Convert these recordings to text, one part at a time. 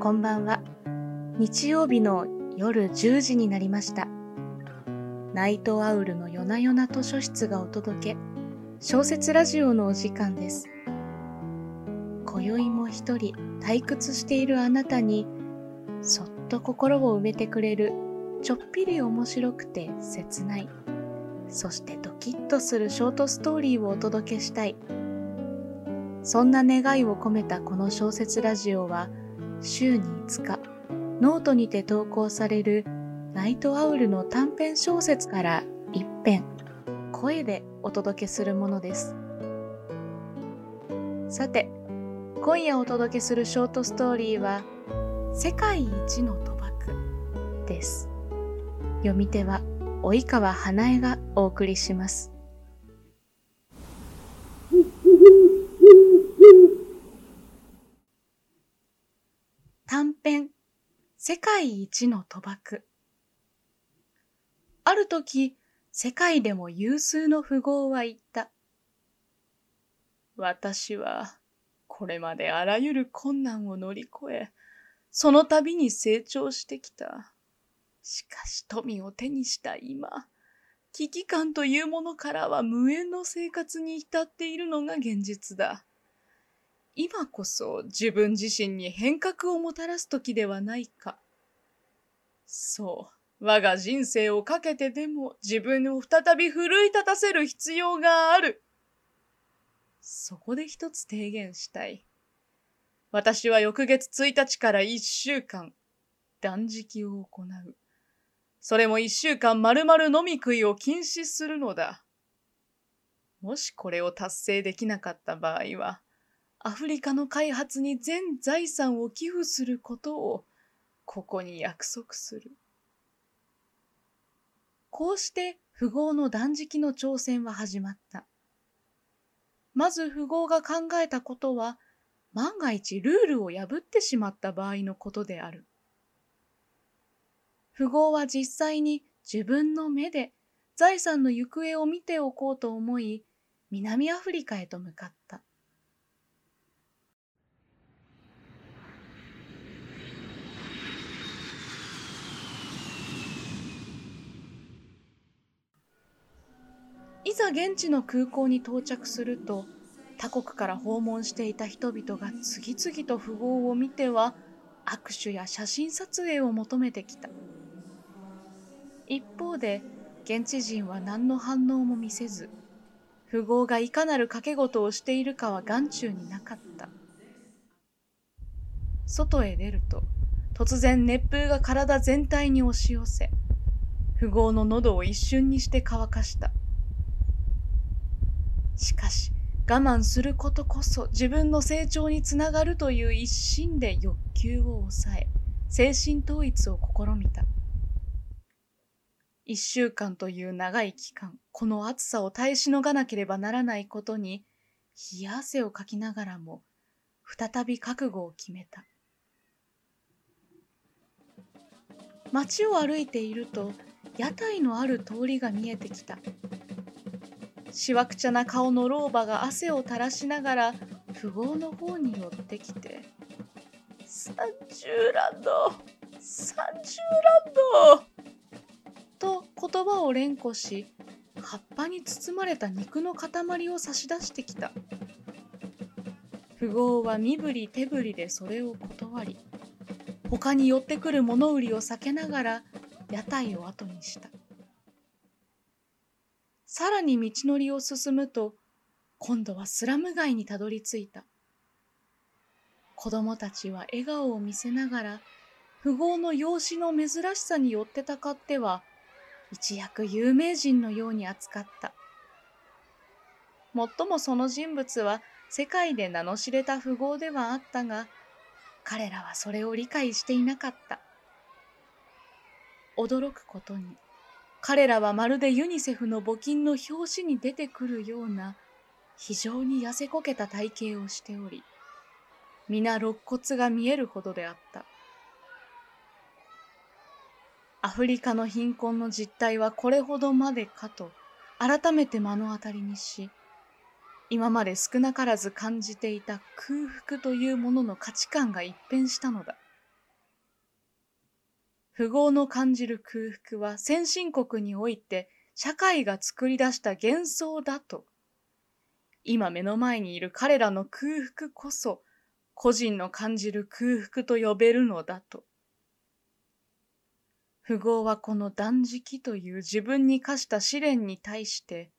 こんばんは。日曜日の夜10時になりました。ナイトアウルの夜な夜な図書室がお届け、小説ラジオのお時間です。今宵も一人退屈しているあなたに、そっと心を埋めてくれる、ちょっぴり面白くて切ない、そしてドキッとするショートストーリーをお届けしたい。そんな願いを込めたこの小説ラジオは、週に5日、ノートにて投稿される Night Owl の短編小説から一編、声でお届けするものです。さて、今夜お届けするショートストーリーは、世界一の賭博です。読み手は及川花江がお送りします。短編世界一の賭博。ある時世界でも有数の富豪は言った。私はこれまであらゆる困難を乗り越えその度に成長してきた。しかし富を手にした今危機感というものからは無縁の生活に浸っているのが現実だ。今こそ自分自身に変革をもたらす時ではないか。そう、我が人生をかけてでも自分を再び奮い立たせる必要がある。そこで一つ提言したい。私は翌月1日から1週間、断食を行う。それも1週間丸々飲み食いを禁止するのだ。もしこれを達成できなかった場合は、アフリカの開発に全財産を寄付することをここに約束する。こうして富豪の断食の挑戦は始まった。まず富豪が考えたことは万が一ルールを破ってしまった場合のことである。富豪は実際に自分の目で財産の行方を見ておこうと思い南アフリカへと向かった。いざ現地の空港に到着すると他国から訪問していた人々が次々と富豪を見ては握手や写真撮影を求めてきた。一方で現地人は何の反応も見せず富豪がいかなる賭け事をしているかは眼中になかった。外へ出ると突然熱風が体全体に押し寄せ富豪の喉を一瞬にして乾かした。しかし我慢することこそ自分の成長につながるという一心で欲求を抑え精神統一を試みた。一週間という長い期間この暑さを耐えしのがなければならないことに冷や汗をかきながらも再び覚悟を決めた。街を歩いていると屋台のある通りが見えてきた。しわくちゃな顔の老婆が汗を垂らしながら富豪の方に寄ってきて「30ランド30ランド!」と言葉を連呼し葉っぱに包まれた肉の塊を差し出してきた富豪は身振り手振りでそれを断り他に寄ってくる物売りを避けながら屋台を後にしたさらに道のりを進むと、今度はスラム街にたどり着いた。子供たちは笑顔を見せながら、富豪の容姿の珍しさによってたかっては、一躍有名人のように扱った。もっともその人物は世界で名の知れた富豪ではあったが、彼らはそれを理解していなかった。驚くことに、彼らはまるでユニセフの募金の表紙に出てくるような非常に痩せこけた体型をしており、皆肋骨が見えるほどであった。アフリカの貧困の実態はこれほどまでかと改めて目の当たりにし、今まで少なからず感じていた空腹というものの価値観が一変したのだ。富豪の感じる空腹は先進国において社会が作り出した幻想だと。今目の前にいる彼らの空腹こそ個人の感じる空腹と呼べるのだと。富豪はこの断食という自分に課した試練に対して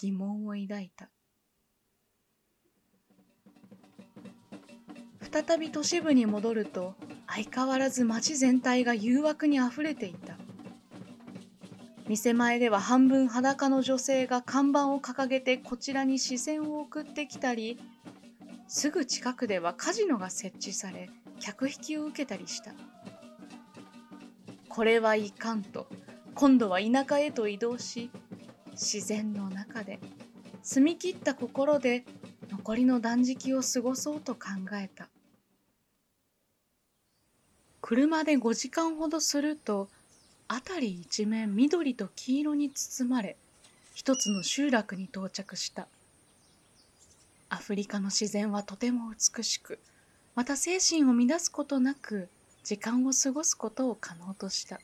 疑問を抱いた。再び都市部に戻ると相変わらず街全体が誘惑にあふれていた。店前では半分裸の女性が看板を掲げてこちらに視線を送ってきたりすぐ近くではカジノが設置され客引きを受けたりした。これはいかんと今度は田舎へと移動し自然の中で澄み切った心で残りの断食を過ごそうと考えた。車で5時間ほどすると辺り一面緑と黄色に包まれ一つの集落に到着した。アフリカの自然はとても美しくまた精神を乱すことなく時間を過ごすことを可能とした。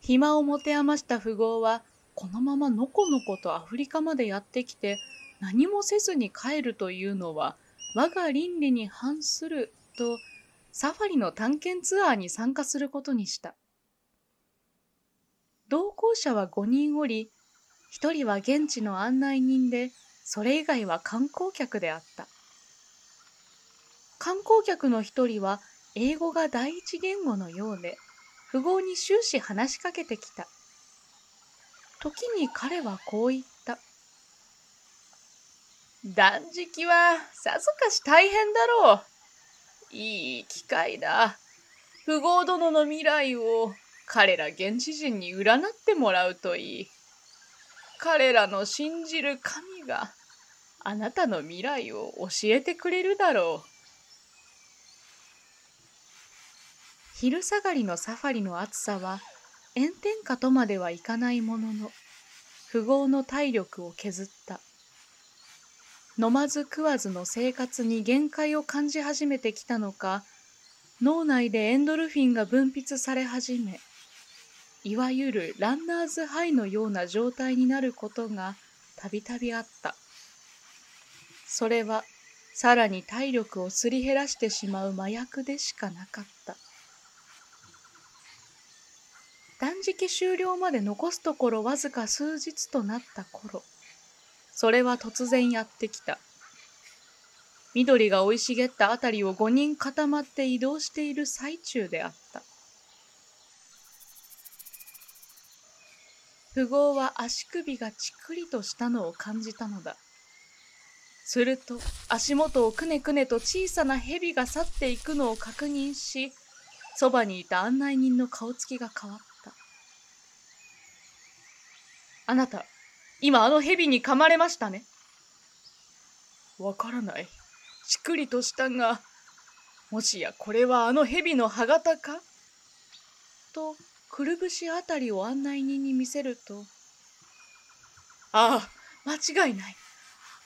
暇を持て余した富豪はこのままのこのことアフリカまでやってきて何もせずに帰るというのは我が倫理に反するとサファリの探検ツアーに参加することにした。同行者は5人おり、1人は現地の案内人で、それ以外は観光客であった。観光客の1人は英語が第一言語のようで、富豪に終始話しかけてきた。時に彼はこう言った。断食はさぞかし大変だろう。いい機会だ。富豪殿の未来を彼ら現地人に占ってもらうといい。彼らの信じる神があなたの未来を教えてくれるだろう。昼下がりのサファリの暑さは炎天下とまではいかないものの富豪の体力を削った。飲まず食わずの生活に限界を感じ始めてきたのか、脳内でエンドルフィンが分泌され始め、いわゆるランナーズハイのような状態になることがたびたびあった。それはさらに体力をすり減らしてしまう麻薬でしかなかった。断食終了まで残すところわずか数日となった頃、それは突然やってきた。緑が生い茂ったあたりを五人固まって移動している最中であった。富豪は足首がちくりとしたのを感じたのだ。すると足元をくねくねと小さな蛇が去っていくのを確認し、そばにいた案内人の顔つきが変わった。あなた、今あの蛇に噛まれましたね。わからない。ちくりとしたが、もしやこれはあの蛇の歯型か？と、くるぶしあたりを案内人に見せると、ああ、間違いない。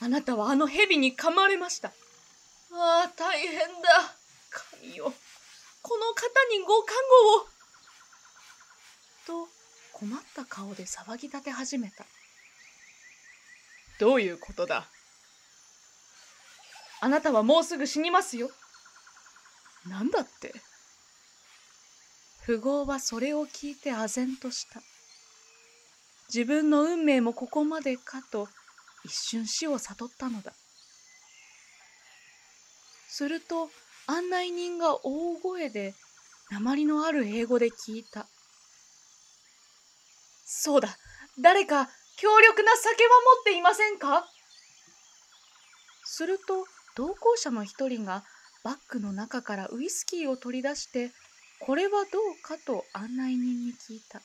あなたはあの蛇に噛まれました。ああ、大変だ。神よ。この方にご加護を。と、困った顔で騒ぎ立て始めた。どういうことだ？あなたはもうすぐ死にますよ。なんだって？富豪はそれを聞いて唖然とした。自分の運命もここまでかと一瞬死を悟ったのだ。すると案内人が大声で鉛のある英語で聞いた。そうだ、誰か強力な酒は持っていませんか？すると同行者の一人がバッグの中からウイスキーを取り出してこれはどうかと案内人に聞いた。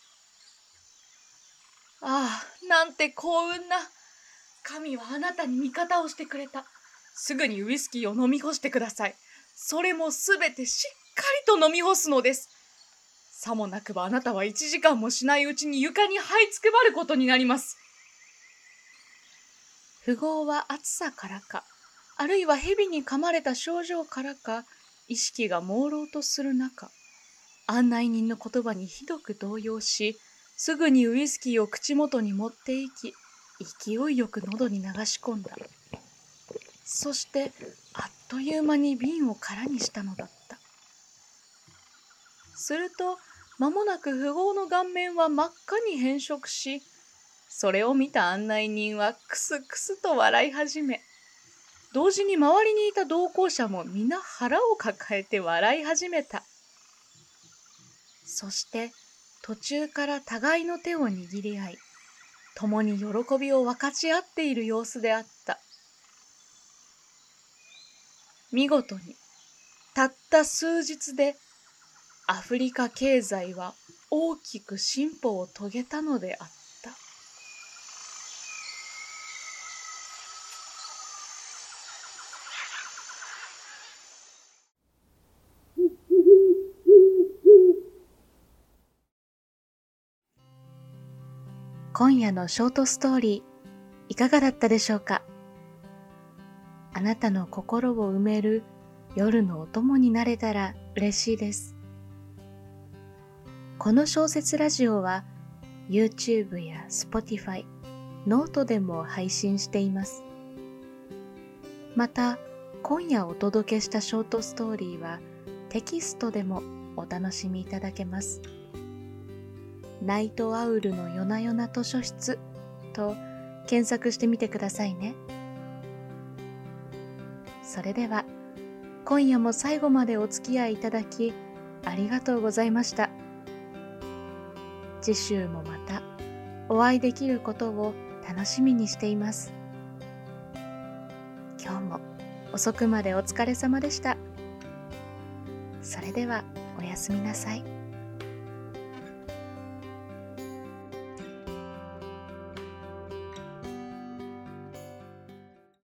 ああ、なんて幸運な。神はあなたに味方をしてくれた。すぐにウイスキーを飲み干してください。それもすべてしっかりと飲み干すのです。さもなくばあなたは一時間もしないうちに床に這いつくばることになります。富豪は暑さからか、あるいは蛇に噛まれた症状からか、意識が朦朧とする中、案内人の言葉にひどく動揺し、すぐにウイスキーを口元に持っていき、勢いよく喉に流し込んだ。そして、あっという間に瓶を空にしたのだった。すると、間もなく富豪の顔面は真っ赤に変色し、それを見た案内人はクスクスと笑い始め、同時に周りにいた同行者も皆腹を抱えて笑い始めた。そして途中から互いの手を握り合い、共に喜びを分かち合っている様子であった。見事に、たった数日でアフリカ経済は大きく進歩を遂げたのであった。今夜のショートストーリーいかがだったでしょうか？あなたの心を埋める夜のお供になれたら嬉しいです。この小説ラジオは YouTube や Spotify、 note でも配信しています。また、今夜お届けしたショートストーリーはテキストでもお楽しみいただけます。ナイトアウルの夜な夜な図書室と検索してみてくださいね。それでは今夜も最後までお付き合いいただきありがとうございました。次週もまたお会いできることを楽しみにしています。今日も遅くまでお疲れ様でした。それではおやすみなさい。